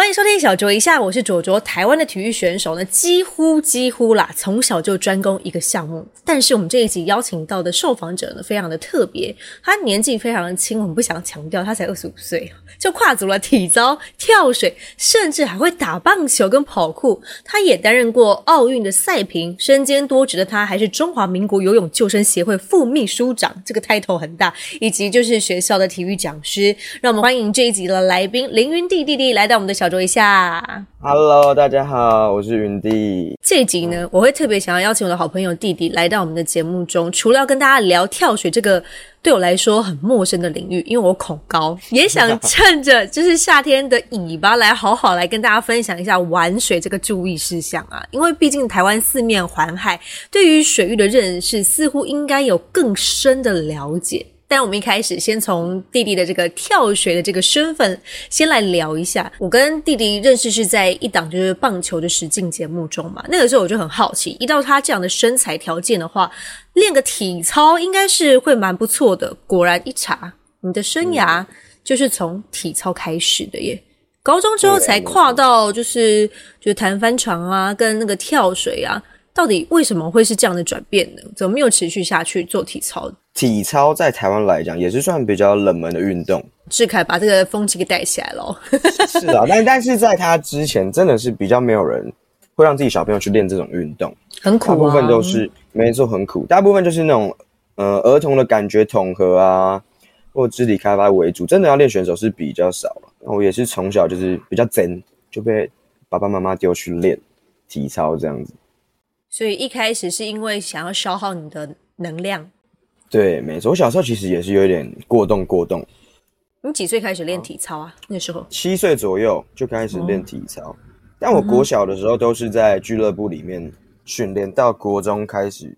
欢迎收听小卓一下，我是卓卓。台湾的体育选手呢，几乎几乎啦，从小就专攻一个项目。但是我们这一集邀请到的受访者呢，非常的特别，他年纪非常的轻，我们不想强调，他才二十五岁，就跨足了体操、跳水，甚至还会打棒球跟跑酷。他也担任过奥运的赛评，身兼多职的他，还是中华民国游泳救生协会副秘书长，这个 title 很大，以及就是学校的体育讲师。让我们欢迎这一集的来宾凌云弟弟弟来到我们的小。说一下，Hello，大家好，我是云弟。这一集呢，我会特别想要邀请我的好朋友弟弟来到我们的节目中，除了要跟大家聊跳水这个对我来说很陌生的领域，因为我恐高，也想趁着就是夏天的尾巴来好好来跟大家分享一下玩水这个注意事项啊，因为毕竟台湾四面环海，对于水域的认识似乎应该有更深的了解。但我们一开始先从弟弟的这个跳水的这个身份先来聊一下。我跟弟弟认识是在一档就是棒球的实境节目中嘛。那个时候我就很好奇，依照他这样的身材条件的话，练个体操应该是会蛮不错的。果然一查，你的生涯就是从体操开始的耶。高中之后才跨到就是就是弹帆船啊，跟那个跳水啊。到底为什么会是这样的转变呢？怎么没有持续下去做体操？体操在台湾来讲也是算比较冷门的运动。志凯把这个风气给带起来了。是啊，但但是在他之前，真的是比较没有人会让自己小朋友去练这种运动，很苦。大部分都是没错，很苦。大部分就是那种呃儿童的感觉统合啊，或肢体开发为主，真的要练选手是比较少了。我也是从小就是比较真，就被爸爸妈妈丢去练体操这样子。所以一开始是因为想要消耗你的能量。对，没错。我小时候其实也是有点过动，过动。你几岁开始练体操啊？那时候七岁左右就开始练体操，但我国小的时候都是在俱乐部里面训练，到国中开始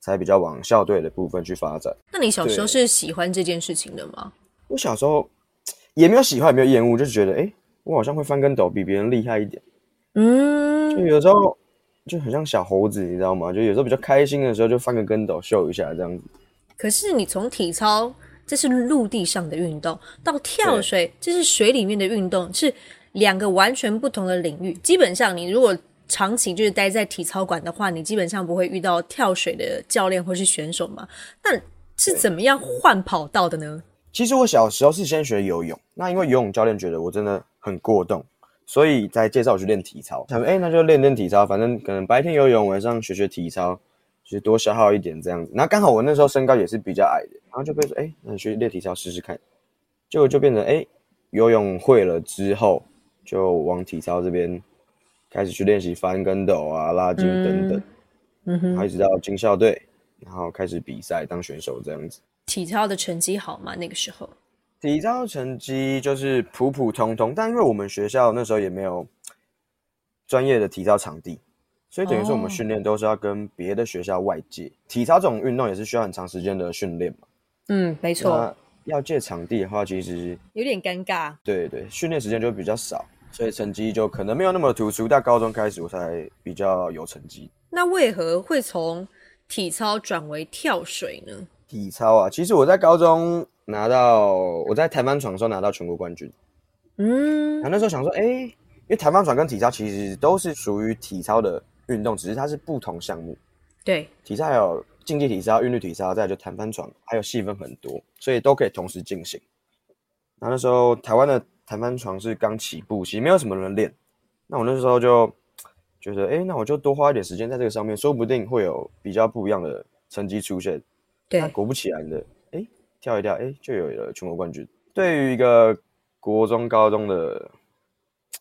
才比较往校队的部分去发展。那你小时候是喜欢这件事情的吗？我小时候也没有喜欢，也没有厌恶，就是觉得哎，我好像会翻跟斗，比别人厉害一点。嗯，就有时候。就很像小猴子，你知道吗？就有时候比较开心的时候，就翻个跟斗秀一下这样子。可是你从体操，这是陆地上的运动，到跳水，这是水里面的运动，是两个完全不同的领域。基本上，你如果长期就是待在体操馆的话，你基本上不会遇到跳水的教练或是选手嘛？那是怎么样换跑道的呢？其实我小时候是先学游泳，那因为游泳教练觉得我真的很过动。所以才介绍我去练体操，想说：“哎，那就练练体操，反正可能白天游泳，晚上学学体操，就是多消耗一点这样子。那刚好我那时候身高也是比较矮的，然后就被说：哎，那你去练体操试试看。结果就变成哎，游泳会了之后，就往体操这边开始去练习翻跟斗啊、拉筋等等，嗯哼，一直到进校队，然后开始比赛当选手这样子。体操的成绩好吗？那个时候？”体操成绩就是普普通通，但因为我们学校那时候也没有专业的体操场地，所以等于说我们训练都是要跟别的学校外借。体操这种运动也是需要很长时间的训练嘛。嗯，没错。要借场地的话，其实有点尴尬。对对，训练时间就比较少，所以成绩就可能没有那么突出。到高中开始，我才比较有成绩。那为何会从体操转为跳水呢？体操啊，其实我在高中。拿到我在台湾船的时候拿到全国冠军，嗯，那那时候想说，哎，因为台湾船跟体操其实都是属于体操的运动，只是它是不同项目。对，体操还有竞技体操、韵律体操，再就弹帆船，还有细分很多，所以都可以同时进行。那那时候台湾的弹帆船是刚起步，其实没有什么人练。那我那时候就觉得，哎，那我就多花一点时间在这个上面，说不定会有比较不一样的成绩出现。对，果不其然的。哎跳一跳，哎，就有了全国冠军。对于一个国中、高中的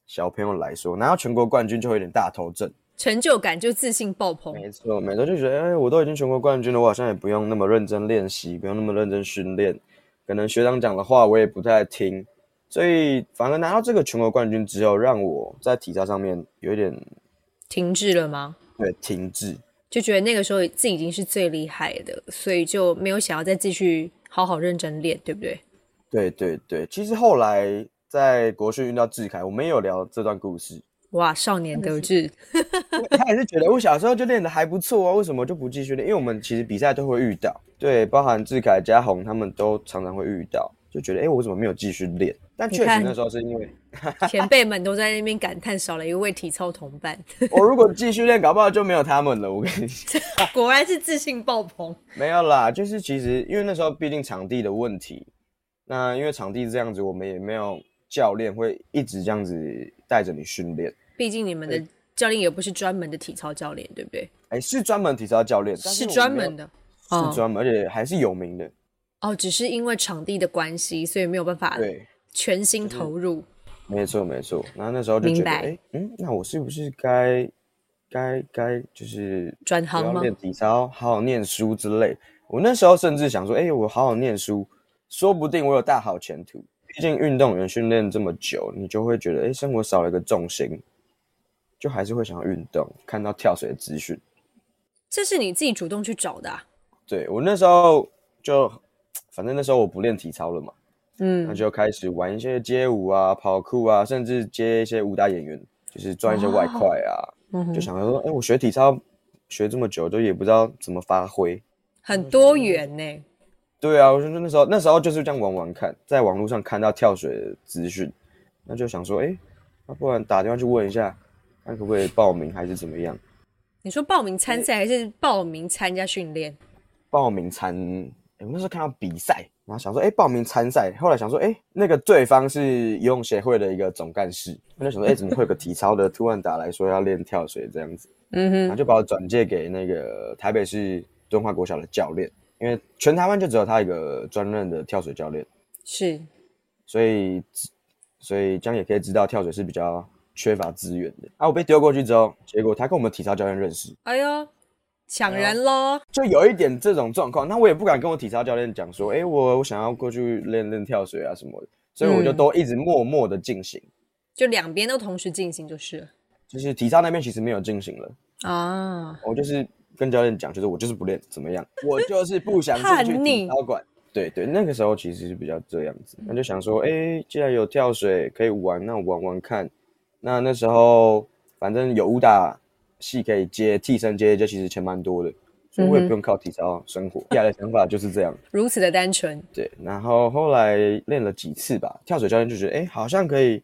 小朋友来说，拿到全国冠军就有点大头症，成就感就自信爆棚。没错，没错，就觉得，哎，我都已经全国冠军了，我好像也不用那么认真练习，不用那么认真训练。可能学长讲的话我也不太听，所以反而拿到这个全国冠军之后，让我在体操上面有点停滞了吗？对，停滞，就觉得那个时候自己已经是最厉害的，所以就没有想要再继续。好好认真练，对不对？对对对，其实后来在国训遇到志凯，我们也有聊这段故事。哇，少年得志，他也是觉得我小时候就练的还不错啊，为什么就不继续练？因为我们其实比赛都会遇到，对，包含志凯、嘉宏他们都常常会遇到，就觉得哎，我怎么没有继续练？但确实那时候是因为 前辈们都在那边感叹少了一位体操同伴。我如果继续练，搞不好就没有他们了。我跟你讲，果然是自信爆棚。没有啦，就是其实因为那时候毕竟场地的问题，那因为场地这样子，我们也没有教练会一直这样子带着你训练。毕竟你们的教练也不是专门的体操教练，对不对？哎，是专门体操教练，是专门的，是专门，而且还是有名的。哦，只是因为场地的关系，所以没有办法对全心投入。没错，没错。然后那时候就觉得，哎，嗯，那我是不是该该该就是转行吗？练体操，好好念书之类。我那时候甚至想说，哎，我好好念书，说不定我有大好前途。毕竟运动员训练这么久，你就会觉得，哎，生活少了一个重心。就还是会想要运动，看到跳水的资讯，这是你自己主动去找的？对我那时候就，反正那时候我不练体操了嘛，嗯，那就开始玩一些街舞啊、跑酷啊，甚至接一些武打演员，就是赚一些外快啊。嗯就想说，哎，我学体操学这么久，都也不知道怎么发挥，很多元呢。对啊，我就那时候那时候就是这样玩玩看，在网络上看到跳水的资讯，那就想说，哎，那不然打电话去问一下。看可不可以报名还是怎么样？你说报名参赛还是报名参加训练？报名参，我那时候看到比赛，然后想说，哎，报名参赛。后来想说，哎，那个对方是游泳协会的一个总干事，我就想说，哎，怎么会有个体操的突然打来说要练跳水这样子？嗯哼，然后就把我转介给那个台北市敦化国小的教练，因为全台湾就只有他一个专任的跳水教练。是，所以，所以这样也可以知道跳水是比较。缺乏资源的啊！我被丢过去之后，结果他跟我们体操教练认识。哎呦，抢人喽！就有一点这种状况，那我也不敢跟我体操教练讲说，哎，我我想要过去练练跳水啊什么的，所以我就都一直默默的进行，就两边都同时进行就是。就是体操那边其实没有进行了啊，我就是跟教练讲，就是我就是不练，怎么样？我就是不想进去体操馆。对对，那个时候其实是比较这样子，那就想说，哎，既然有跳水可以玩，那我玩玩看。那那时候反正有武打戏可以接，替身接，就其实钱蛮多的，所以我也不用靠体操生活。未来的想法就是这样，如此的单纯。对，然后后来练了几次吧，跳水教练就觉得，哎，好像可以，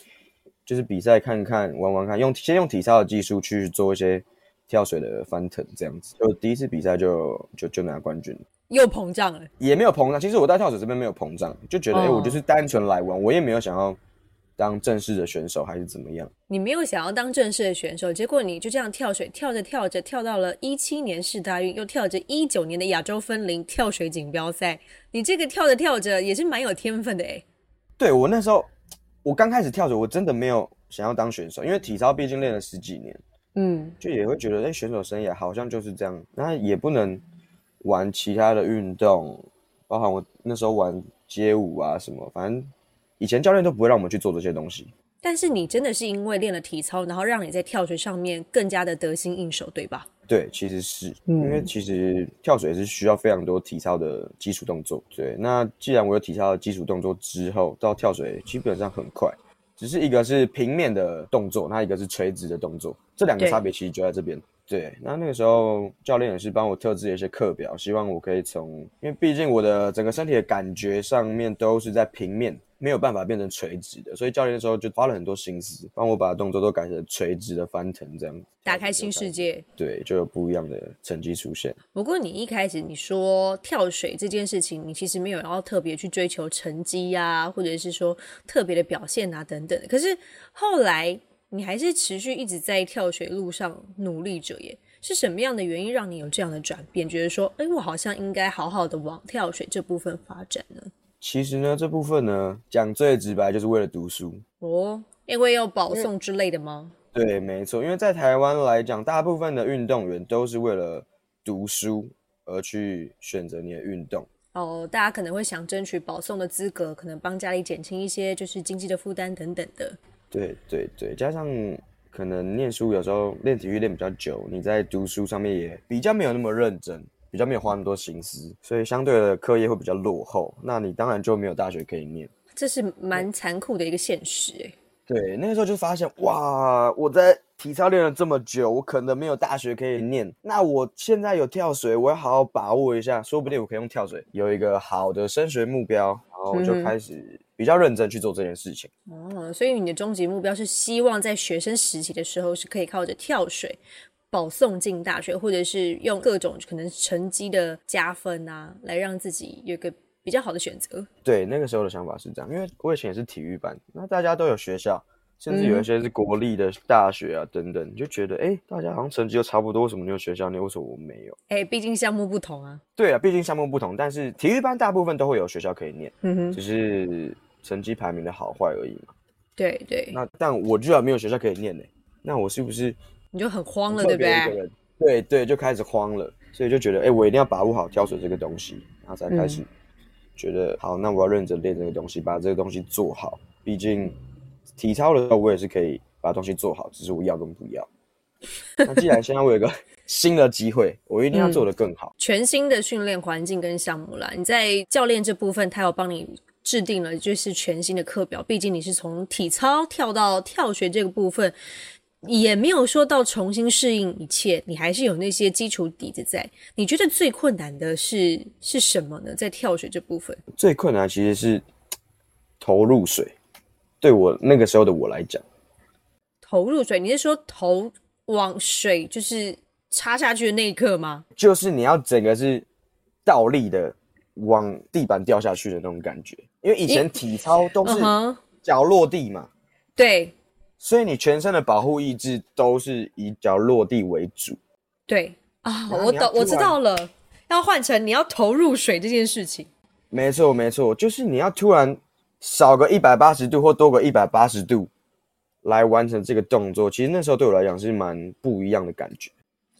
就是比赛看看，玩玩看，用先用体操的技术去做一些跳水的翻腾，这样子。就第一次比赛就就就拿冠军，又膨胀了，也没有膨胀。其实我在跳水这边没有膨胀，就觉得，哎，我就是单纯来玩，我也没有想要。当正式的选手还是怎么样？你没有想要当正式的选手，结果你就这样跳水，跳着跳着跳到了一七年世大运，又跳着一九年的亚洲分龄跳水锦标赛。你这个跳着跳着也是蛮有天分的哎。对我那时候，我刚开始跳水，我真的没有想要当选手，因为体操毕竟练了十几年，嗯，就也会觉得哎，选手生涯好像就是这样，那也不能玩其他的运动，包含我那时候玩街舞啊什么，反正。以前教练都不会让我们去做这些东西，但是你真的是因为练了体操，然后让你在跳水上面更加的得心应手，对吧？对，其实是因为其实跳水是需要非常多体操的基础动作。对，那既然我有体操的基础动作之后，到跳水基本上很快，只是一个是平面的动作，那一个是垂直的动作，这两个差别其实就在这边。对，那那个时候教练也是帮我特制一些课表，希望我可以从，因为毕竟我的整个身体的感觉上面都是在平面。没有办法变成垂直的，所以教练的时候就花了很多心思，帮我把动作都改成垂直的翻腾，这样打开新世界。对，就有不一样的成绩出现。不过你一开始你说跳水这件事情，你其实没有要特别去追求成绩呀，或者是说特别的表现啊等等。可是后来你还是持续一直在跳水路上努力着，耶。是什么样的原因让你有这样的转变？觉得说，哎，我好像应该好好的往跳水这部分发展呢？其实呢，这部分呢讲最直白，就是为了读书哦，因为要保送之类的吗？对，没错，因为在台湾来讲，大部分的运动员都是为了读书而去选择你的运动。哦，大家可能会想争取保送的资格，可能帮家里减轻一些就是经济的负担等等的。对对对，加上可能念书有时候练体育练比较久，你在读书上面也比较没有那么认真。比较没有花那么多心思，所以相对的课业会比较落后。那你当然就没有大学可以念，这是蛮残酷的一个现实哎。对，那个时候就发现，哇，我在体操练了这么久，我可能没有大学可以念。那我现在有跳水，我要好好把握一下，说不定我可以用跳水有一个好的升学目标，然后我就开始比较认真去做这件事情。哦，所以你的终极目标是希望在学生时期的时候是可以靠着跳水保送进大学，或者是用各种可能成绩的加分啊，来让自己有个。比较好的选择，对那个时候的想法是这样，因为我以前也是体育班，那大家都有学校，甚至有一些是国立的大学啊等等，就觉得哎，大家好像成绩都差不多，为什么你有学校，你为什么我没有？哎，毕竟项目不同啊。对啊，毕竟项目不同，但是体育班大部分都会有学校可以念，嗯哼，只是成绩排名的好坏而已嘛。对对。那但我居然没有学校可以念呢，那我是不是你就很慌了，对不对？对对，就开始慌了，所以就觉得哎，我一定要把握好跳水这个东西，然后才开始。觉得好，那我要认真练这个东西，把这个东西做好。毕竟体操的时候，我也是可以把东西做好，只是我要跟不要。那既然现在我有个 新的机会，我一定要做得更好。全新的训练环境跟项目啦，你在教练这部分，他有帮你制定了就是全新的课表。毕竟你是从体操跳到跳水这个部分。也没有说到重新适应一切，你还是有那些基础底子在。你觉得最困难的是是什么呢？在跳水这部分，最困难其实是投入水。对我那个时候的我来讲，投入水，你是说头往水就是插下去的那一刻吗？就是你要整个是倒立的往地板掉下去的那种感觉。因为以前体操都是脚落地嘛，对。所以你全身的保护意志都是以脚落地为主。对啊，我懂，我知道了。要换成你要投入水这件事情。没错，没错，就是你要突然少个一百八十度或多个一百八十度来完成这个动作。其实那时候对我来讲是蛮不一样的感觉。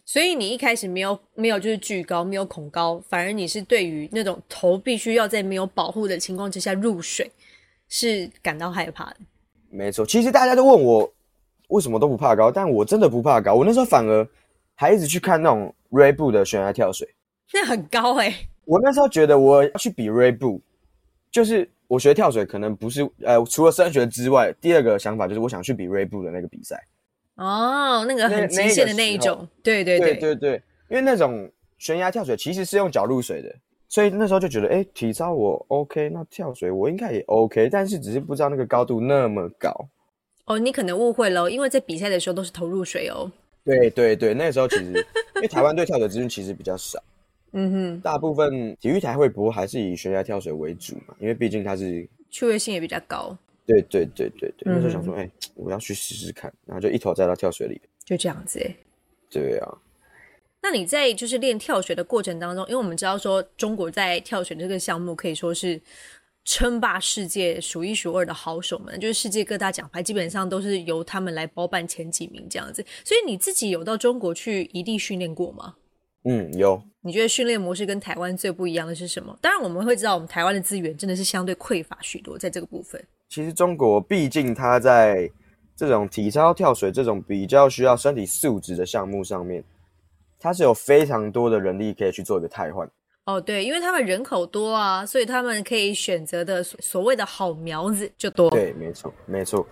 所以你一开始没有没有就是惧高，没有恐高，反而你是对于那种头必须要在没有保护的情况之下入水是感到害怕的。没错，其实大家都问我为什么都不怕高，但我真的不怕高。我那时候反而还一直去看那种 Ray 布的悬崖跳水，那很高哎。我那时候觉得我要去比 Ray 布，就是我学跳水可能不是呃，除了升学之外，第二个想法就是我想去比 Ray 布的那个比赛。哦，那个很极限的那一种，对对对对对，因为那种悬崖跳水其实是用脚入水的。所以那时候就觉得，哎，体操我 OK，那跳水我应该也 OK，但是只是不知道那个高度那么高。哦，你可能误会了，因为在比赛的时候都是投入水哦。对对对，那时候其实因为台湾对跳水资讯其实比较少，嗯哼，大部分体育台会播还是以悬崖跳水为主嘛，因为毕竟它是趣味性也比较高。对对对对对，那时候想说，哎，我要去试试看，然后就一头栽到跳水里，就这样子。对啊。那你在就是练跳水的过程当中，因为我们知道说中国在跳水这个项目可以说是称霸世界数一数二的好手们，就是世界各大奖牌基本上都是由他们来包办前几名这样子。所以你自己有到中国去异地训练过吗？嗯，有。你觉得训练模式跟台湾最不一样的是什么？当然我们会知道，我们台湾的资源真的是相对匮乏许多，在这个部分。其实中国毕竟它在这种体操跳水这种比较需要身体素质的项目上面。它是有非常多的人力可以去做一个汰换哦，对，因为他们人口多啊，所以他们可以选择的所谓的好苗子就多。对，没错，没错。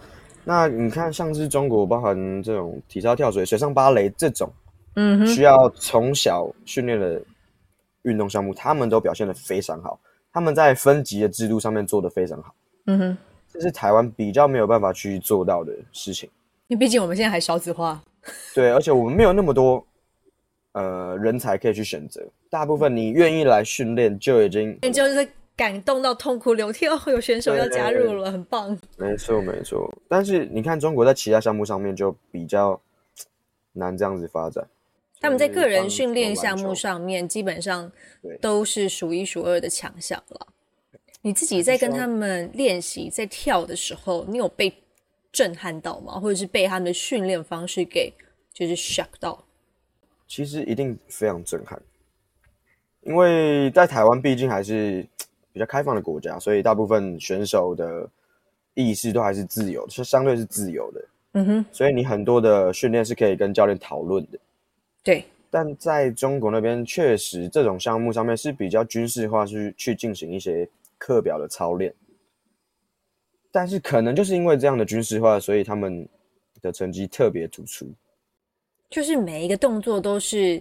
那你看，像是中国包含这种体操、跳水、水上芭蕾这种，嗯，需要从小训练的运动项目，他们都表现的非常好。他们在分级的制度上面做的非常好。嗯哼，这是台湾比较没有办法去做到的事情。因为毕竟我们现在还少子化。对，而且我们没有那么多。呃，人才可以去选择，大部分你愿意来训练就已经，就是感动到痛哭流涕哦，有选手要加入了，很棒。没错没错，但是你看中国在其他项目上面就比较难这样子发展，他们在个人训练项目上面基本上都是数一数二的强项了。你自己在跟他们练习在跳的时候，你有被震撼到吗？或者是被他们的训练方式给就是 shock 到？其实一定非常震撼，因为在台湾毕竟还是比较开放的国家，所以大部分选手的意识都还是自由，是相对是自由的。嗯哼，所以你很多的训练是可以跟教练讨论的。对，但在中国那边，确实这种项目上面是比较军事化，去去进行一些课表的操练。但是可能就是因为这样的军事化，所以他们的成绩特别突出。就是每一个动作都是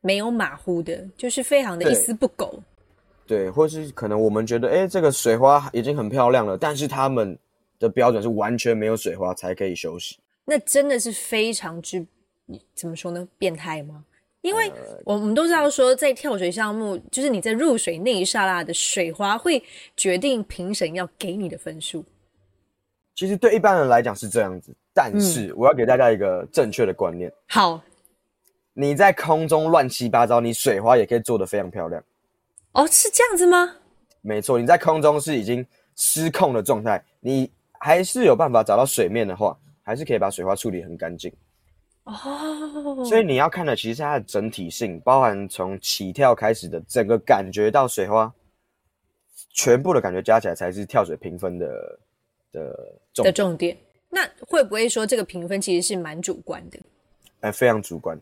没有马虎的，就是非常的一丝不苟。对，或是可能我们觉得，哎，这个水花已经很漂亮了，但是他们的标准是完全没有水花才可以休息。那真的是非常之怎么说呢？变态吗？因为我们都知道说，在跳水项目，就是你在入水那一刹那的水花会决定评审要给你的分数。其实对一般人来讲是这样子，但是我要给大家一个正确的观念：好你在空中乱七八糟，你水花也可以做得非常漂亮。哦，是这样子吗？没错，你在空中是已经失控的状态，你还是有办法找到水面的话，还是可以把水花处理很干净。哦，所以你要看的其实是它的整体性，包含从起跳开始的整个感觉到水花，全部的感觉加起来才是跳水评分的的重点，的重点。那会不会说这个评分其实是蛮主观的，哎、非常主观，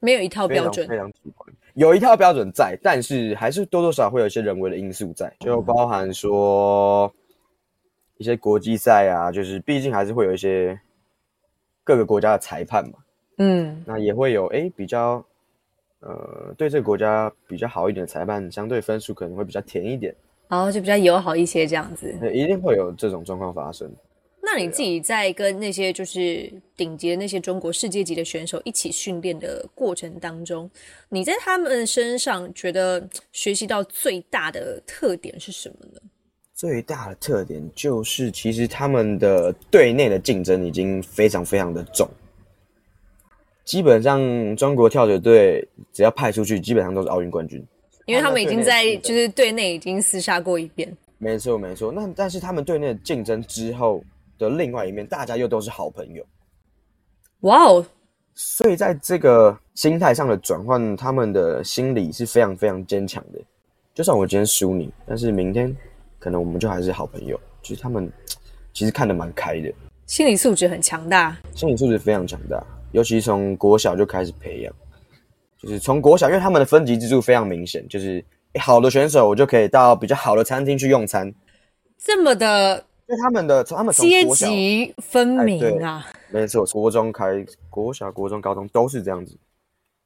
没有一套标准？常非常主观。有一套标准在，但是还是多多少少会有一些人为的因素在，就包含说一些国际赛啊，就是毕竟还是会有一些各个国家的裁判嘛，嗯，那也会有哎比较呃对这个国家比较好一点的裁判，相对分数可能会比较甜一点，然后就比较友好一些这样子。那一定会有这种状况发生。那你自己在跟那些就是顶级的那些中国世界级的选手一起训练的过程当中，你在他们身上觉得学习到最大的特点是什么呢？最大的特点就是，其实他们的队内的竞争已经非常非常的重。基本上，中国跳水队只要派出去，基本上都是奥运冠军。因为他们已经在就是队内已经厮杀过一遍。没错，没错。那但是他们队内的竞争之后的另外一面，大家又都是好朋友，哇哦，所以在这个心态上的转换，他们的心理是非常非常坚强的。就算我今天输你，但是明天可能我们就还是好朋友。就是他们其实看得蛮开的，心理素质很强大。心理素质非常强大，尤其从国小就开始培养，就是从国小，因为他们的分级制度非常明显，就是、诶好的选手我就可以到比较好的餐厅去用餐，这么的因为他们的他们从阶级分明啊！没错，国中开国小、国中、高中都是这样子。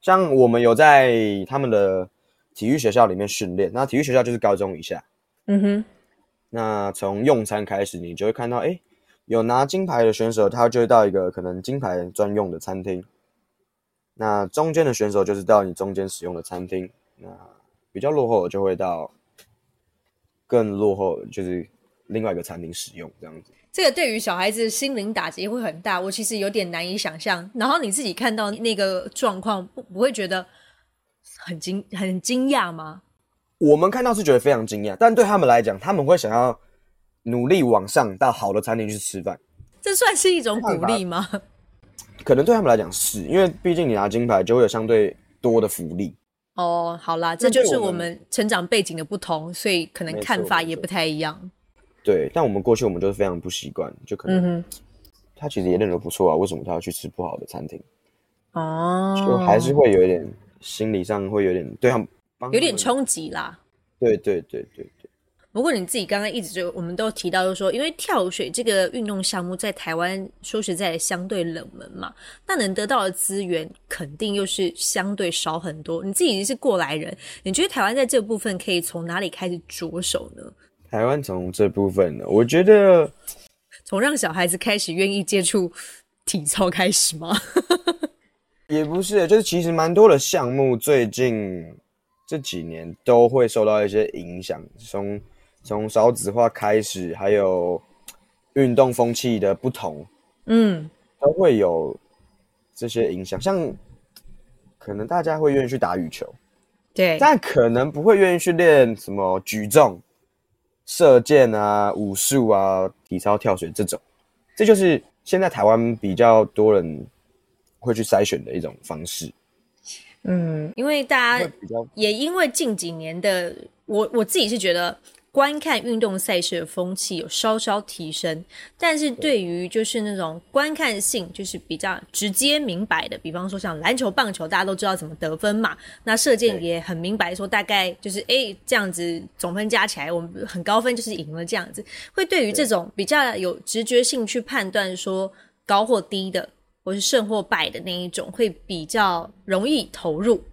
像我们有在他们的体育学校里面训练，那体育学校就是高中以下。嗯哼，那从用餐开始，你就会看到，哎，有拿金牌的选手，他就会到一个可能金牌专用的餐厅。那中间的选手就是到你中间使用的餐厅。那比较落后的就会到更落后，就是另外一个餐厅使用这样子。这个对于小孩子心灵打击会很大，我其实有点难以想象。然后你自己看到那个状况，不不会觉得很惊很惊讶吗？我们看到是觉得非常惊讶，但对他们来讲，他们会想要努力往上到好的餐厅去吃饭。这算是一种鼓励吗？可能对他们来讲是因为毕竟你拿金牌就会有相对多的福利。哦，好啦，这就是我们们成长背景的不同，所以可能看法也不太一样。对，但我们过去我们就是非常不习惯，就可能嗯他其实也练得不错啊，为什么他要去吃不好的餐厅？哦，就还是会有一点心理上会有点对他们有点冲击啦。对对对对对，不过你自己刚刚一直就我们都提到，就是说，因为跳水这个运动项目在台湾说实在相对冷门嘛，那能得到的资源肯定又是相对少很多。你自己是过来人，你觉得台湾在这部分可以从哪里开始着手呢？台湾从这部分呢，我觉得从让小孩子开始愿意接触体操开始吗？也不是，就是其实蛮多的项目最近这几年都会受到一些影响，从从少子化开始，还有运动风气的不同，嗯，都会有这些影响。像可能大家会愿意去打羽球，对，但可能不会愿意去练什么举重、射箭啊、武术啊、体操、跳水这种。这就是现在台湾比较多人会去筛选的一种方式，嗯，因为大家也因为近几年的我我自己是觉得观看运动赛事的风气有稍稍提升，但是对于就是那种观看性，就是比较直接明白的，比方说像篮球、棒球，大家都知道怎么得分嘛。那射箭也很明白，说大概就是哎这样子总分加起来，我们很高分就是赢了这样子。会对于这种比较有直觉性去判断说高或低的，或是胜或败的那一种，会比较容易投入。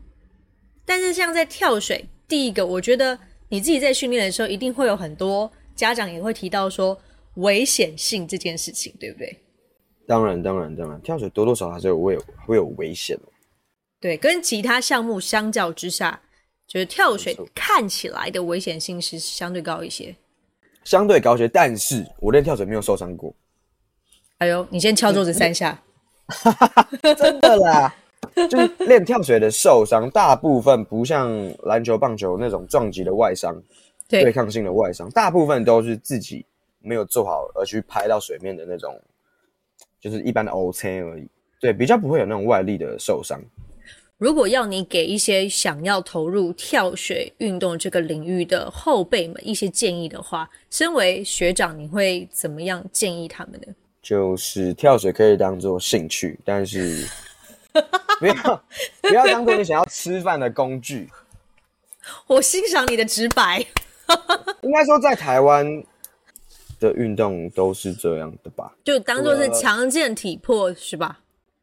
但是像在跳水，第一个我觉得。你自己在训练的时候，一定会有很多家长也会提到说危险性这件事情，对不对？当然，当然，当然，跳水多多少少还是有会有会有危险对，跟其他项目相较之下，就是跳水看起来的危险性是相对高一些。相对高一些，但是我练跳水没有受伤过。哎呦，你先敲桌子三下。真的啦。就是练跳水的受伤，大部分不像篮球、棒球那种撞击的外伤，对抗性的外伤，大部分都是自己没有做好而去拍到水面的那种，就是一般的 O C 而已。对，比较不会有那种外力的受伤。如果要你给一些想要投入跳水运动这个领域的后辈们一些建议的话，身为学长，你会怎么样建议他们呢？就是跳水可以当做兴趣，但是。不要不要当做你想要吃饭的工具。我欣赏你的直白。应该说，在台湾的运动都是这样的吧？就当做是强健体魄是吧？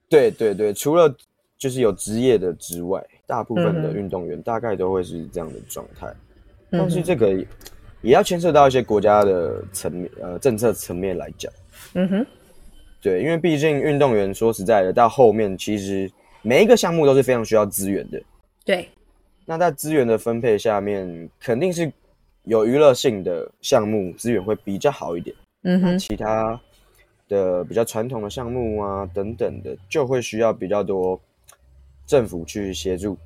对对对，除了就是有职业的之外，大部分的运动员大概都会是这样的状态。但是这个也要牵涉到一些国家的层面呃政策层面来讲。嗯哼。对，因为毕竟运动员说实在的，到后面其实每一个项目都是非常需要资源的。对，那在资源的分配下面，肯定是有娱乐性的项目资源会比较好一点。嗯哼，其他的比较传统的项目啊等等的，就会需要比较多政府去协助，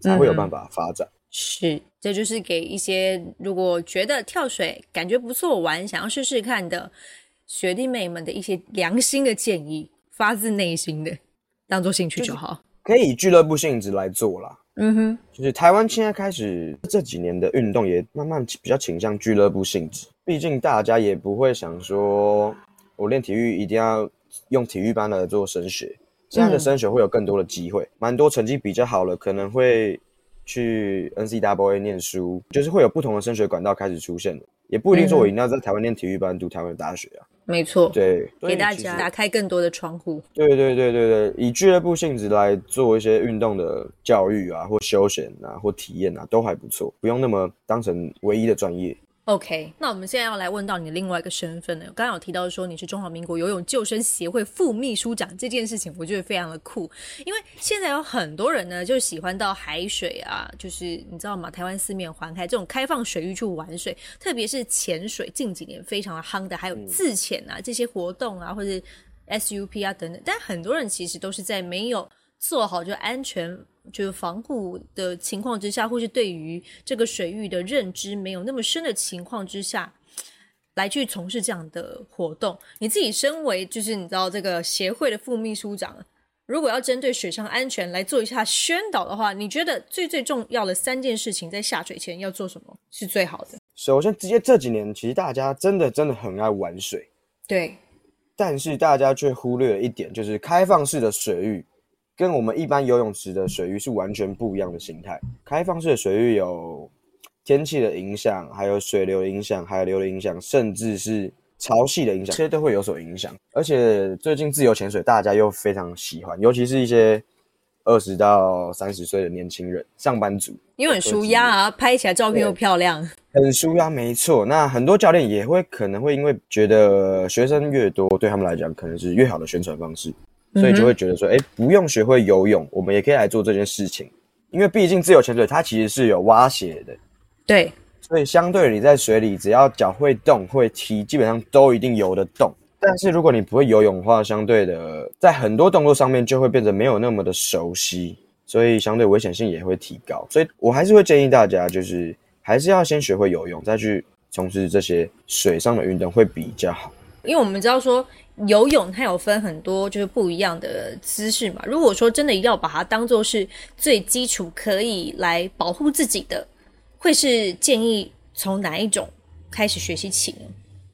才会有办法发展。是，这就是给一些如果觉得跳水感觉不错玩，想要试试看的。学弟妹们的一些良心的建议，发自内心的，当做兴趣就好，可以以俱乐部性质来做啦。嗯哼，就是台湾现在开始这几年的运动也慢慢比较倾向俱乐部性质，毕竟大家也不会想说，我练体育一定要用体育班来做升学，这样的升学会有更多的机会，蛮多成绩比较好了，可能会去 N C W A 念书，就是会有不同的升学管道开始出现也不一定说我一定要在台湾念体育班读台湾大学啊。没错，对，给大家打开更多的窗户。对对对对对，以俱乐部性质来做一些运动的教育啊，或休闲啊，或体验啊，都还不错，不用那么当成唯一的专业。OK，那我们现在要来问到你另外一个身份呢？刚刚有提到说你是中华民国游泳救生协会副秘书长这件事情，我觉得非常的酷。因为现在有很多人呢，就喜欢到海水啊，就是你知道吗？台湾四面环海这种开放水域去玩水，特别是潜水，近几年非常的夯的，还有自潜啊这些活动啊，或者 SUP 啊等等。但很多人其实都是在没有做好就安全。就是防护的情况之下，或是对于这个水域的认知没有那么深的情况之下，来去从事这样的活动。你自己身为就是你知道这个协会的副秘书长，如果要针对水上安全来做一下宣导的话，你觉得最最重要的三件事情在下水前要做什么是最好的？首先，直接这几年其实大家真的真的很爱玩水，对，但是大家却忽略了一点，就是开放式的水域。跟我们一般游泳池的水域是完全不一样的形态。开放式的水域有天气的影响，还有水流的影响，海流的影响，甚至是潮汐的影响，这些都会有所影响。而且最近自由潜水大家又非常喜欢，尤其是一些二十到三十岁的年轻人、上班族，因为很舒压啊，拍起来照片又漂亮，很舒压，没错。那很多教练也会可能会因为觉得学生越多，对他们来讲可能是越好的宣传方式。所以就会觉得说，哎，不用学会游泳，我们也可以来做这件事情。因为毕竟自由潜水它其实是有蛙鞋的，对。所以相对你在水里，只要脚会动会踢，基本上都一定游得动。但是如果你不会游泳的话，相对的在很多动作上面就会变得没有那么的熟悉，所以相对危险性也会提高。所以我还是会建议大家，就是还是要先学会游泳，再去从事这些水上的运动会比较好。因为我们知道说。游泳它有分很多就是不一样的姿势嘛。如果说真的要把它当做是最基础可以来保护自己的，会是建议从哪一种开始学习起呢？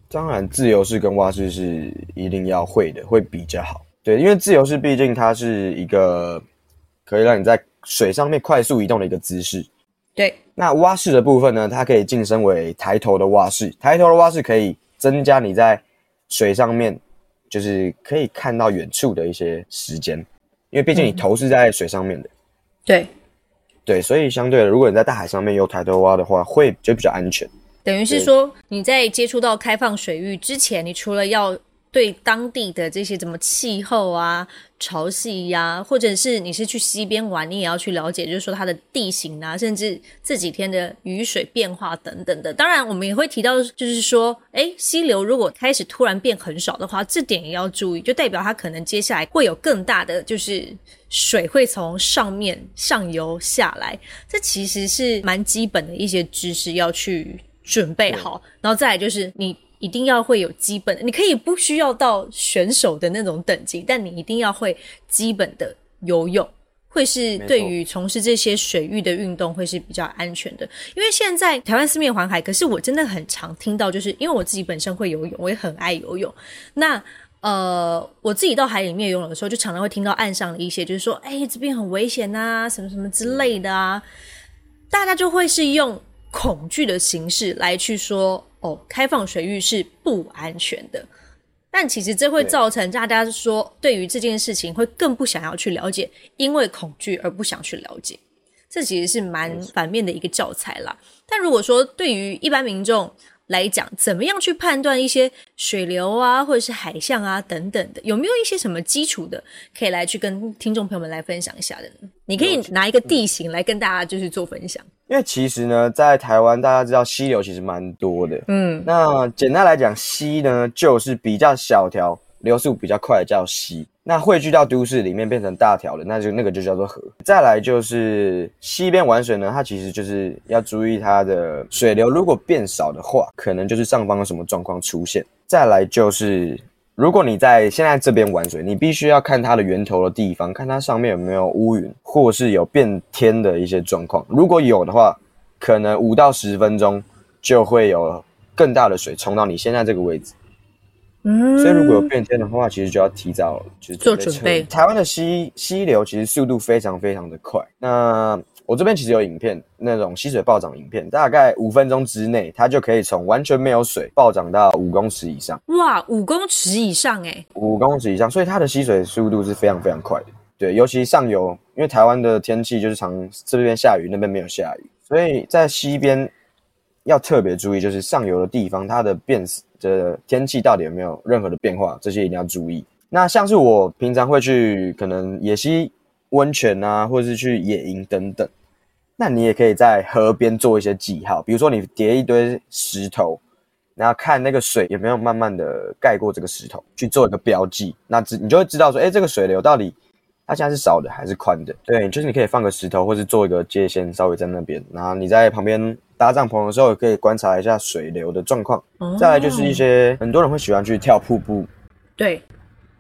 当然，自由式跟蛙式是一定要会的，会比较好。对，因为自由式毕竟它是一个可以让你在水上面快速移动的一个姿势。对，那蛙式的部分呢，它可以晋升为抬头的蛙式。抬头的蛙式可以增加你在水上面，就是可以看到远处的一些时间，因为毕竟你头是在水上面的。对，对，所以相对的，如果你在大海上面有抬头蛙的话，会就比较安全。等于是说，你在接触到开放水域之前，你除了要对当地的这些怎么气候啊、潮汐呀，或者是你是去溪边玩，你也要去了解，就是说它的地形啊，甚至这几天的雨水变化等等的。当然，我们也会提到，就是说，哎，溪流如果开始突然变很少的话，这点也要注意，就代表它可能接下来会有更大的，就是水会从上面上游下来。这其实是蛮基本的一些知识要去。准备好，然后再来就是你一定要会有基本的，你可以不需要到选手的那种等级，但你一定要会基本的游泳，会是对于从事这些水域的运动会是比较安全的。因为现在台湾四面环海，可是我真的很常听到，就是因为我自己本身会游泳，我也很爱游泳。那呃，我自己到海里面游泳的时候，就常常会听到岸上的一些，就是说，哎，这边很危险呐，什么什么之类的啊，大家就会是用。恐惧的形式来去说哦，开放水域是不安全的，但其实这会造成大家说对于这件事情会更不想要去了解，因为恐惧而不想去了解，这其实是蛮反面的一个教材啦。但如果说对于一般民众，来讲，怎么样去判断一些水流啊，或者是海象啊等等的，有没有一些什么基础的，可以来去跟听众朋友们来分享一下的呢？你可以拿一个地形来跟大家就是做分享。因为其实呢，在台湾大家知道溪流其实蛮多的，嗯，那简单来讲，溪呢就是比较小条。流速比较快的叫溪，那汇聚到都市里面变成大条的，那就那个就叫做河。再来就是西边玩水呢，它其实就是要注意它的水流，如果变少的话，可能就是上方有什么状况出现。再来就是如果你在现在这边玩水，你必须要看它的源头的地方，看它上面有没有乌云，或是有变天的一些状况。如果有的话，可能五到十分钟就会有更大的水冲到你现在这个位置。嗯，所以如果有变天的话，其实就要提早就是做准备。台湾的溪溪流其实速度非常非常的快。那我这边其实有影片，那种溪水暴涨影片，大概五分钟之内，它就可以从完全没有水暴涨到五公尺以上。哇，五公尺以上哎！五公尺以上，所以它的溪水速度是非常非常快的。对，尤其上游，因为台湾的天气就是常这边下雨，那边没有下雨，所以在溪边要特别注意，就是上游的地方它的变死。这天气到底有没有任何的变化？这些一定要注意。那像是我平常会去可能野溪温泉啊，或者是去野营等等，那你也可以在河边做一些记号，比如说你叠一堆石头，然后看那个水有没有慢慢的盖过这个石头，去做一个标记，那知你就会知道说，哎，这个水流到底它现在是少的还是宽的？对，就是你可以放个石头，或是做一个界线，稍微在那边，然后你在旁边。搭帐篷的时候，也可以观察一下水流的状况。再来就是一些很多人会喜欢去跳瀑布，对，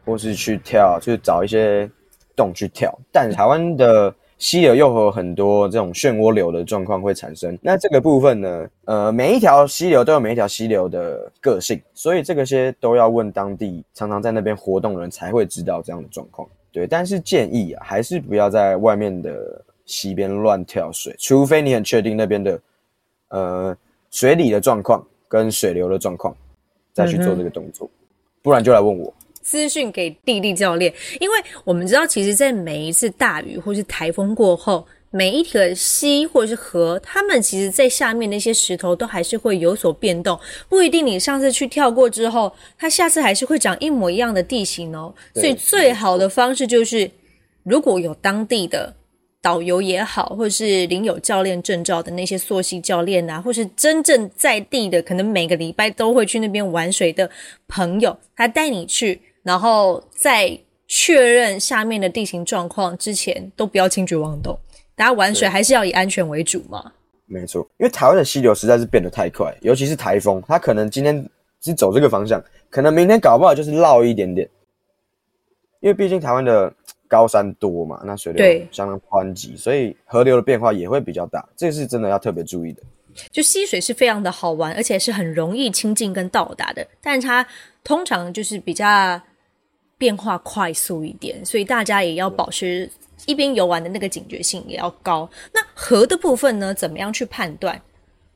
或是去跳，就是找一些洞去跳。但台湾的溪流又有很多这种漩涡流的状况会产生。那这个部分呢，呃，每一条溪流都有每一条溪流的个性，所以这个些都要问当地常常在那边活动人才会知道这样的状况。对，但是建议啊，还是不要在外面的溪边乱跳水，除非你很确定那边的。呃，水里的状况跟水流的状况，再去做这个动作，不然就来问我。资讯给弟弟教练，因为我们知道，其实，在每一次大雨或是台风过后，每一个溪或者是河，它们其实在下面那些石头都还是会有所变动，不一定你上次去跳过之后，它下次还是会长一模一样的地形哦。所以最好的方式就是，如果有当地的。导游也好，或者是领有教练证照的那些溯溪教练啊，或是真正在地的，可能每个礼拜都会去那边玩水的朋友，他带你去，然后在确认下面的地形状况之前，都不要轻举妄动。大家玩水还是要以安全为主嘛。没错，因为台湾的溪流实在是变得太快，尤其是台风，它可能今天是走这个方向，可能明天搞不好就是绕一点点。因为毕竟台湾的。高山多嘛，那水流相当湍急，所以河流的变化也会比较大，这是真的要特别注意的。就溪水是非常的好玩，而且是很容易亲近跟到达的，但是它通常就是比较变化快速一点，所以大家也要保持一边游玩的那个警觉性也要高。那河的部分呢，怎么样去判断？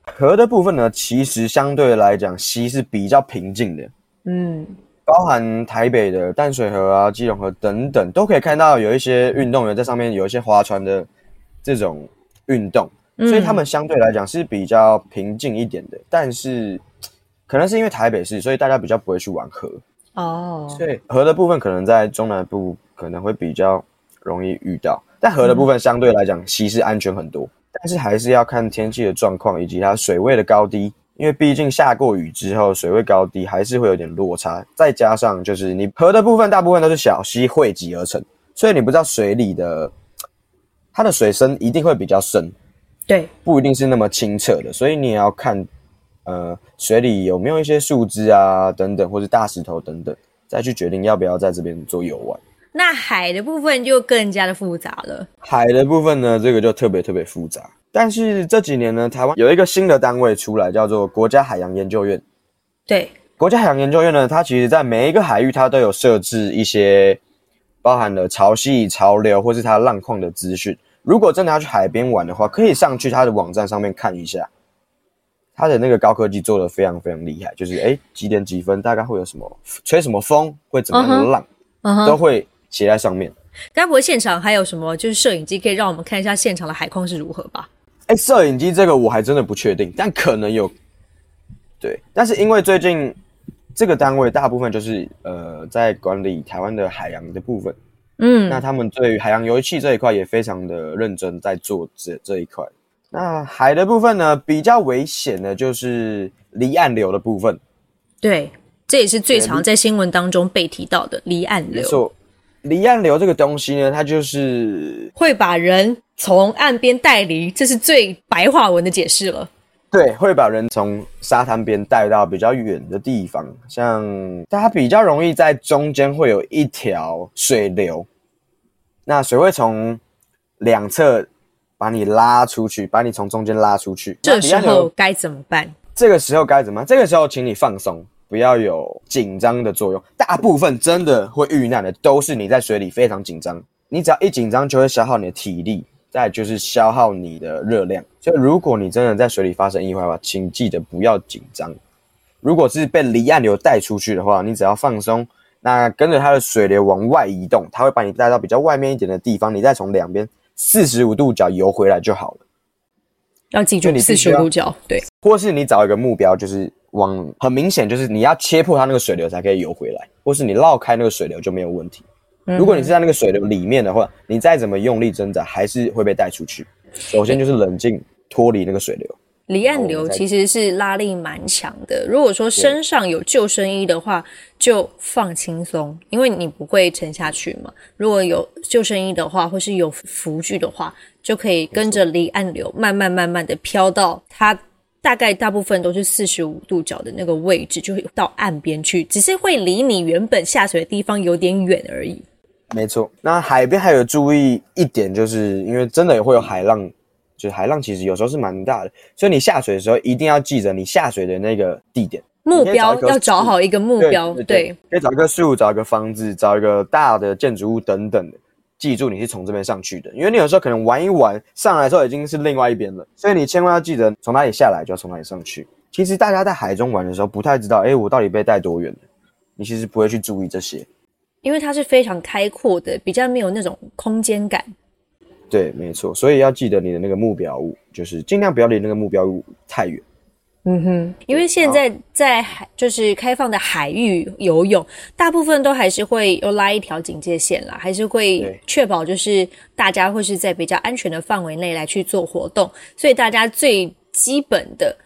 河的部分呢，其实相对来讲，溪是比较平静的。嗯，包含台北的淡水河啊、基隆河等等，都可以看到有一些运动员在上面有一些划船的这种运动，所以他们相对来讲是比较平静一点的。但是可能是因为台北市，所以大家比较不会去玩河。哦，所以河的部分可能在中南部可能会比较容易遇到，但河的部分相对来讲溪是安全很多。但是还是要看天气的状况以及它水位的高低，因为毕竟下过雨之后，水位高低还是会有点落差。再加上就是你河的部分大部分都是小溪汇集而成，所以你不知道水里的它的水深一定会比较深，对，不一定是那么清澈的。所以你也要看，呃，水里有没有一些树枝啊等等，或是大石头等等，再去决定要不要在这边做游玩。那海的部分就更加的复杂了。海的部分呢，这个就特别特别复杂。但是这几年呢，台湾有一个新的单位出来，叫做国家海洋研究院。对，国家海洋研究院呢，它其实在每一个海域，它都有设置一些包含了潮汐、潮流或是它浪况的资讯。如果真的要去海边玩的话，可以上去它的网站上面看一下。它的那个高科技做的非常非常厉害，就是哎几点几分大概会有什么吹什么风，会怎么样的浪，都会写在上面。该不会现场还有什么就是摄影机可以让我们看一下现场的海况是如何吧？哎，摄影机这个我还真的不确定，但可能有。对，但是因为最近这个单位大部分就是呃在管理台湾的海洋的部分，嗯，那他们对于海洋油气这一块也非常的认真，在做这这一块。那海的部分呢，比较危险的就是离岸流的部分。对，这也是最常在新闻当中被提到的离岸流。没错，离岸流这个东西呢，它就是会把人从岸边带离，这是最白话文的解释了。对，会把人从沙滩边带到比较远的地方，像它比较容易在中间会有一条水流，那水会从两侧把你拉出去，把你从中间拉出去。这时候该怎么办？这个时候该怎么办？这个时候，请你放松，不要有紧张的作用。大部分真的会遇难的，都是你在水里非常紧张。你只要一紧张，就会消耗你的体力，再就是消耗你的热量。所以，如果你真的在水里发生意外的话，请记得不要紧张。如果是被离岸流带出去的话，你只要放松，那跟着它的水流往外移动，它会把你带到比较外面一点的地方，你再从两边四十五度角游回来就好了。要记住四十度角，对，或是你找一个目标，就是往很明显，就是你要切破它那个水流才可以游回来，或是你绕开那个水流就没有问题。如果你是在那个水流里面的话，你再怎么用力挣扎，还是会被带出去。首先就是冷静，脱离那个水流。离岸流其实是拉力蛮强的。如果说身上有救生衣的话，就放轻松，因为你不会沉下去嘛。如果有救生衣的话，或是有浮具的话，就可以跟着离岸流慢慢慢慢的飘到它大概大部分都是四十五度角的那个位置，就会到岸边去，只是会离你原本下水的地方有点远而已。没错，那海边还有注意一点，就是因为真的也会有海浪，就是海浪其实有时候是蛮大的，所以你下水的时候一定要记着你下水的那个地点。目标要找好一个目标，对对，可以找一棵树，找一个房子，找一个大的建筑物等等的。记住你是从这边上去的，因为你有时候可能玩一玩，上来的时候已经是另外一边了，所以你千万要记得从哪里下来就要从哪里上去。其实大家在海中玩的时候不太知道，哎，我到底被带多远了？你其实不会去注意这些。因为它是非常开阔的，比较没有那种空间感。对，没错，所以要记得你的那个目标物，就是尽量不要离那个目标物太远。嗯哼，因为现在在海就是开放的海域游泳，大部分都还是会又拉一条警戒线啦，还是会对。确保就是大家会是在比较安全的范围内来去做活动，所以大家最基本的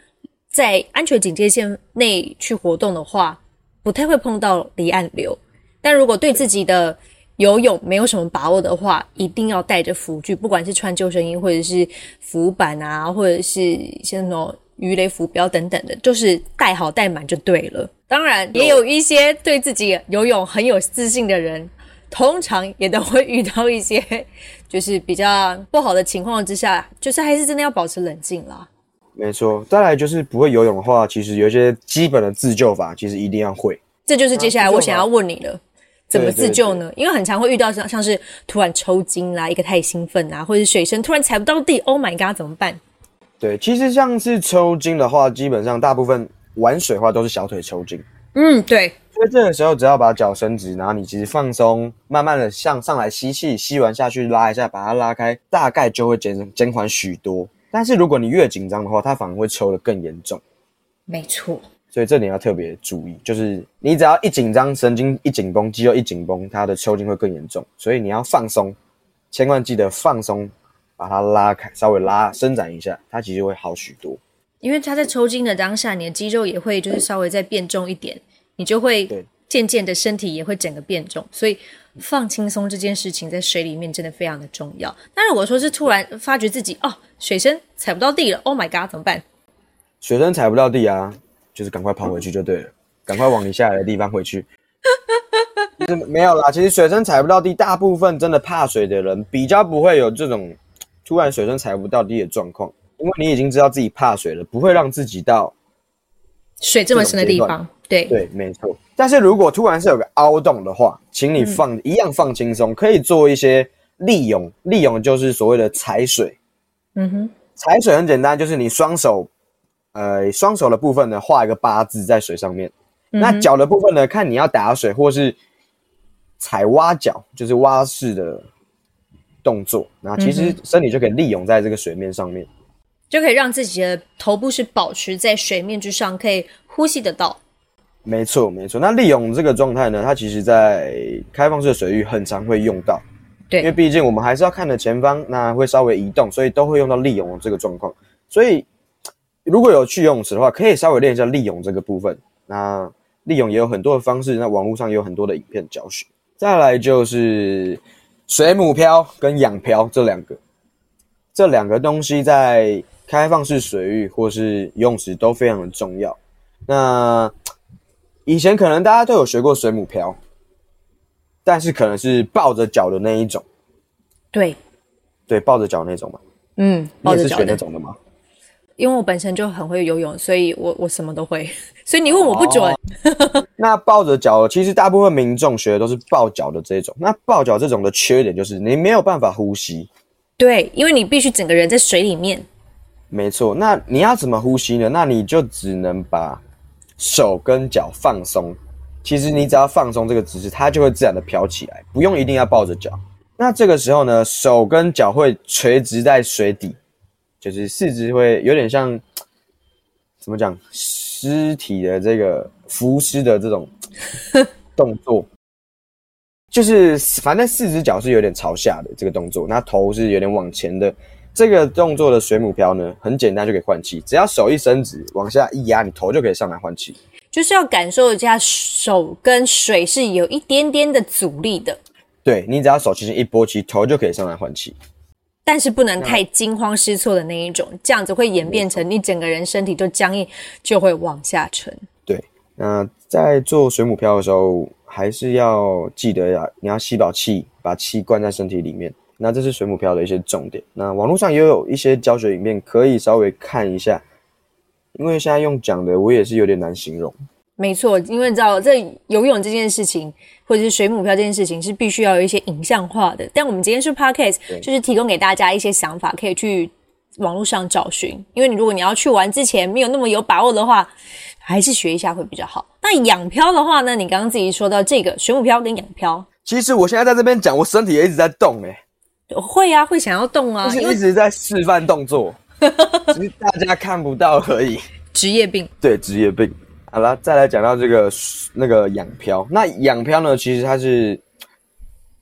在安全警戒线内去活动的话，不太会碰到离岸流。但如果对自己的游泳没有什么把握的话，一定要带着浮具，不管是穿救生衣或者是浮板啊，或者是像那种鱼雷浮标等等的，就是带好带满就对了。当然，也有一些对自己游泳很有自信的人，通常也都会遇到一些就是比较不好的情况之下，就是还是真的要保持冷静啦。没错。再来就是不会游泳的话，其实有一些基本的自救法，其实一定要会。这就是接下来我想要问你了，怎么自救呢？因为很常会遇到像像是突然抽筋啦，一个太兴奋啊，或者是水深突然踩不到地，Oh my god，怎么办？对，其实像是抽筋的话，基本上大部分玩水的话都是小腿抽筋。嗯，对，所以这个时候只要把脚伸直，然后你其实放松，慢慢的向上来吸气，吸完下去拉一下，把它拉开，大概就会减减缓许多。但是如果你越紧张的话，它反而会抽得更严重。没错。所以这点要特别注意，就是你只要一紧张，神经一紧绷，肌肉一紧绷，它的抽筋会更严重。所以你要放松，千万记得放松，把它拉开，稍微拉伸展一下，它其实会好许多。因为它在抽筋的当下，你的肌肉也会就是稍微再变重一点，你就会对渐渐的身体也会整个变重，所以放轻松这件事情在水里面真的非常的重要。那如果说是突然发觉自己哦水深踩不到地了，Oh my god，怎么办？水深踩不到地啊，就是赶快跑回去就对了，赶快往你下来的地方回去。就是没有啦，其实水深踩不到地，大部分真的怕水的人比较不会有这种突然水深踩不到底的状况，因为你已经知道自己怕水了，不会让自己到水这么深的地方，对，对，没错。但是如果突然是有个凹洞的话，请你放、一样放轻松，可以做一些利用。利用就是所谓的踩水，嗯哼，踩水很简单，就是你双手，呃，双手的部分呢画一个八字在水上面，那脚的部分呢，看你要打水或是踩蛙脚，就是蛙式的动作，那其实身体就可以利用在这个水面上面。就可以让自己的头部是保持在水面之上，可以呼吸得到。没错，没错。那利用这个状态呢，它其实在开放式的水域很常会用到。对因为，毕竟我们还是要看着前方，那会稍微移动，所以都会用到利用这个状况。所以如果有去游泳池的话，可以稍微练一下利用这个部分。那利用也有很多的方式，那网络上也有很多的影片教学。再来就是水母漂跟仰漂这两个，这两个东西在开放式水域或是游泳池都非常的重要。那以前可能大家都有学过水母漂，但是可能是抱着脚的那一种。对，对，抱着脚那种嘛。嗯，你也是学那抱着脚的。种的吗？因为我本身就很会游泳，所以我我什么都会，所以你问我不准。哦那抱着脚，其实大部分民众学的都是抱脚的这种。那抱脚这种的缺点就是你没有办法呼吸。对，因为你必须整个人在水里面。没错，那你要怎么呼吸呢？那你就只能把手跟脚放松。其实你只要放松这个姿势，它就会自然的飘起来，不用一定要抱着脚。那这个时候呢，手跟脚会垂直在水底，就是四肢会有点像怎么讲尸体的这个浮尸的这种 动作，就是反正四只脚是有点朝下的这个动作，那头是有点往前的。这个动作的水母漂呢，很简单就可以换气，只要手一伸直，往下一压，你头就可以上来换气。就是要感受一下手跟水是有一点点的阻力的，对你只要手轻轻一拨，其实头就可以上来换气。但是不能太惊慌失措的那一种，这样子会演变成你整个人身体就僵硬，就会往下沉。对，那在做水母漂的时候，还是要记得呀，你要吸饱气，把气灌在身体里面。那这是水母漂的一些重点。那网络上也有一些教学影片，可以稍微看一下。因为现在用讲的，我也是有点难形容。没错，因为你知道在游泳这件事情，或者是水母漂这件事情，是必须要有一些影像化的。但我们今天是 podcast，就是提供给大家一些想法，可以去网络上找寻。因为你如果你要去玩之前没有那么有把握的话，还是学一下会比较好。那仰漂的话呢，你刚刚自己说到这个水母漂跟仰漂，其实我现在在这边讲，我身体也一直在动、欸，会啊，会想要动啊，因是一直在示范动作，只是大家看不到而已。职业病。对，职业病。好了，再来讲到这个那个仰漂。那仰漂呢，其实它是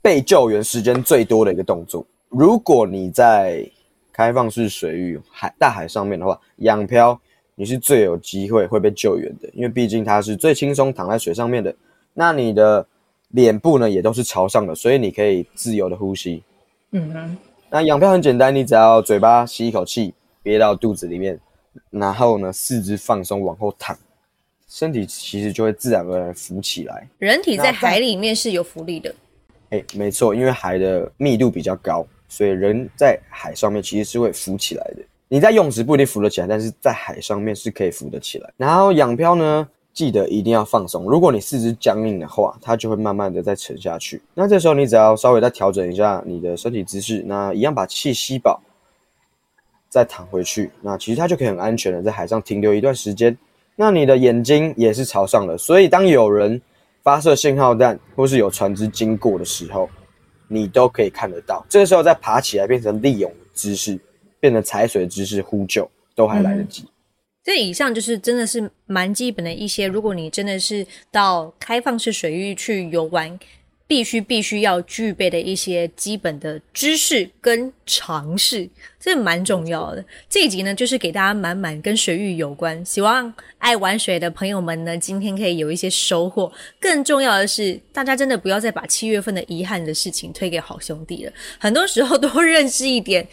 被救援时间最多的一个动作。如果你在开放式水域、海大海上面的话，仰漂你是最有机会会被救援的，因为毕竟它是最轻松躺在水上面的。那你的脸部呢也都是朝上的，所以你可以自由的呼吸。嗯哼，那仰漂很简单，你只要嘴巴吸一口气，憋到肚子里面，然后呢四肢放松往后躺，身体其实就会自然而然浮起来。人体在海里面是有浮力的。哎，没错，因为海的密度比较高，所以人在海上面其实是会浮起来的。你在泳池不一定浮得起来，但是在海上面是可以浮得起来。然后仰漂呢，记得一定要放松。如果你四肢僵硬的话，它就会慢慢的再沉下去。那这时候你只要稍微再调整一下你的身体姿势，那一样把气吸饱，再躺回去，那其实它就可以很安全的在海上停留一段时间。那你的眼睛也是朝上的，所以当有人发射信号弹或是有船只经过的时候，你都可以看得到。这个时候再爬起来变成立泳姿势。变成踩水姿势呼救都还来得及。这以上就是真的是蛮基本的一些，如果你真的是到开放式水域去游玩，必须必须要具备的一些基本的知识跟常识，这蛮重要的。这一集呢，就是给大家满满跟水域有关，希望爱玩水的朋友们呢，今天可以有一些收获。更重要的是，大家真的不要再把七月份的遗憾的事情推给好兄弟了，很多时候多认识一点。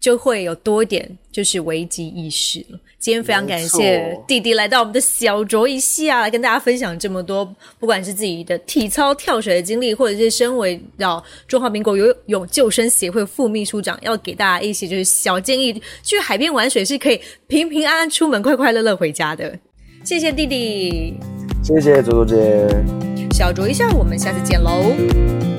就会有多一点就是危机意识了。今天非常感谢弟弟来到我们的小酌一下，来跟大家分享这么多，不管是自己的体操跳水的经历，或者是身为到中华民国游泳救生协会副秘书长，要给大家一些就是小建议，去海边玩水是可以平平安安出门，快快乐乐回家的。谢谢弟弟，谢谢卓卓姐，小酌一下，我们下次见喽。